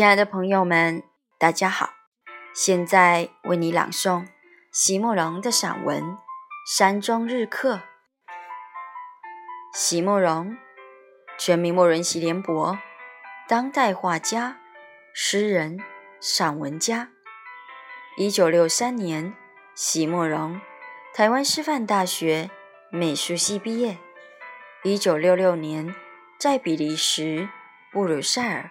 亲爱的朋友们，大家好！现在为你朗诵席慕容的散文《山中日课》。席慕容，全名慕仁席联博，当代画家、诗人、散文家。一九六三年，席慕容，台湾师范大学美术系毕业。一九六六年，在比利时布鲁塞尔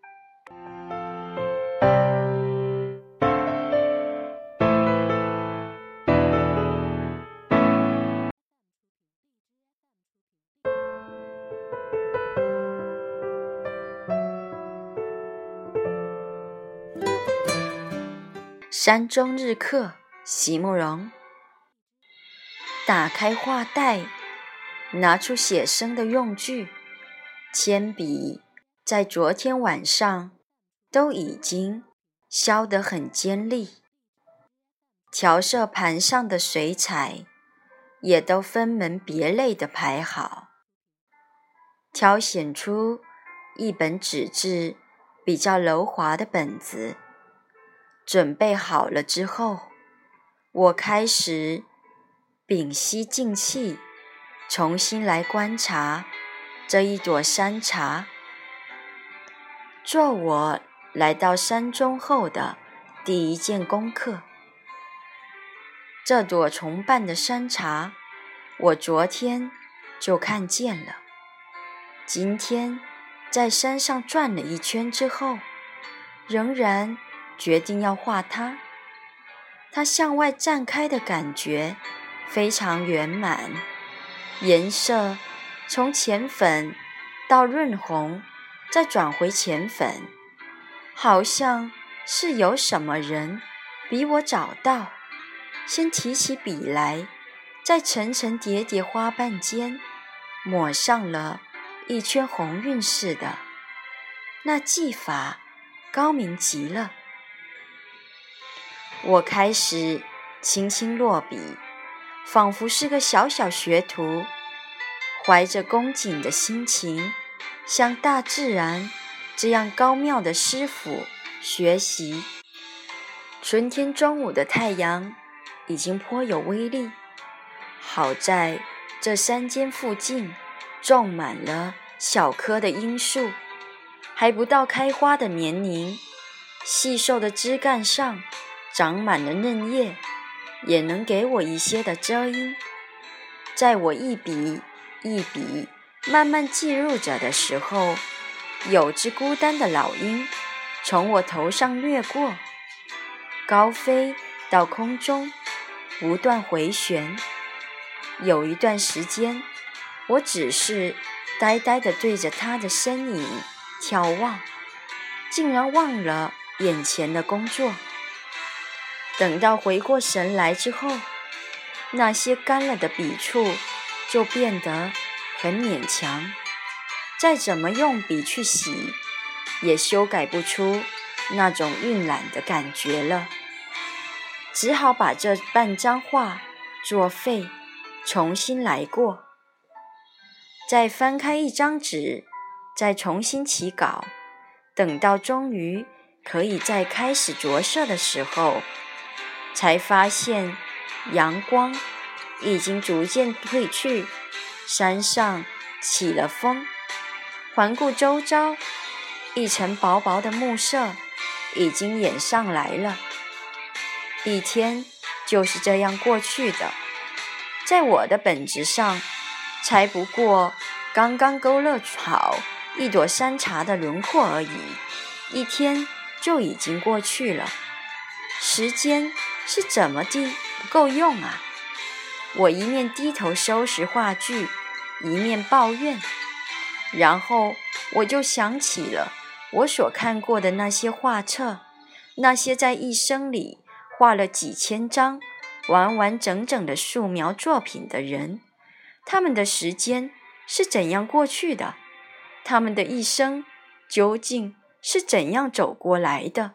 山中日课，席慕容。打开画袋，拿出写生的用具，铅笔在昨天晚上都已经削得很尖利，调色盘上的水彩也都分门别类的排好，挑选出一本纸质比较柔滑的本子。准备好了之后，我开始屏息静气，重新来观察这一朵山茶，做我来到山中后的第一件功课。这朵重瓣的山茶，我昨天就看见了，今天在山上转了一圈之后，仍然。决定要画它，它向外绽开的感觉非常圆满，颜色从浅粉到润红，再转回浅粉，好像是有什么人比我早到，先提起笔来，在层层叠叠花瓣间抹上了一圈红晕似的，那技法高明极了。我开始轻轻落笔，仿佛是个小小学徒，怀着恭敬的心情，向大自然这样高妙的师傅学习。春天中午的太阳已经颇有威力，好在这山间附近种满了小棵的樱树，还不到开花的年龄，细瘦的枝干上。长满了嫩叶，也能给我一些的遮阴。在我一笔一笔慢慢记录着的时候，有只孤单的老鹰从我头上掠过，高飞到空中，不断回旋。有一段时间，我只是呆呆地对着它的身影眺望，竟然忘了眼前的工作。等到回过神来之后，那些干了的笔触就变得很勉强，再怎么用笔去洗，也修改不出那种晕染的感觉了。只好把这半张画作废，重新来过。再翻开一张纸，再重新起稿，等到终于可以再开始着色的时候。才发现，阳光已经逐渐褪去，山上起了风。环顾周遭，一层薄薄的暮色已经掩上来了。一天就是这样过去的，在我的本子上，才不过刚刚勾勒好一朵山茶的轮廓而已，一天就已经过去了。时间是怎么地不够用啊？我一面低头收拾画具，一面抱怨。然后我就想起了我所看过的那些画册，那些在一生里画了几千张完完整整的素描作品的人，他们的时间是怎样过去的？他们的一生究竟是怎样走过来的？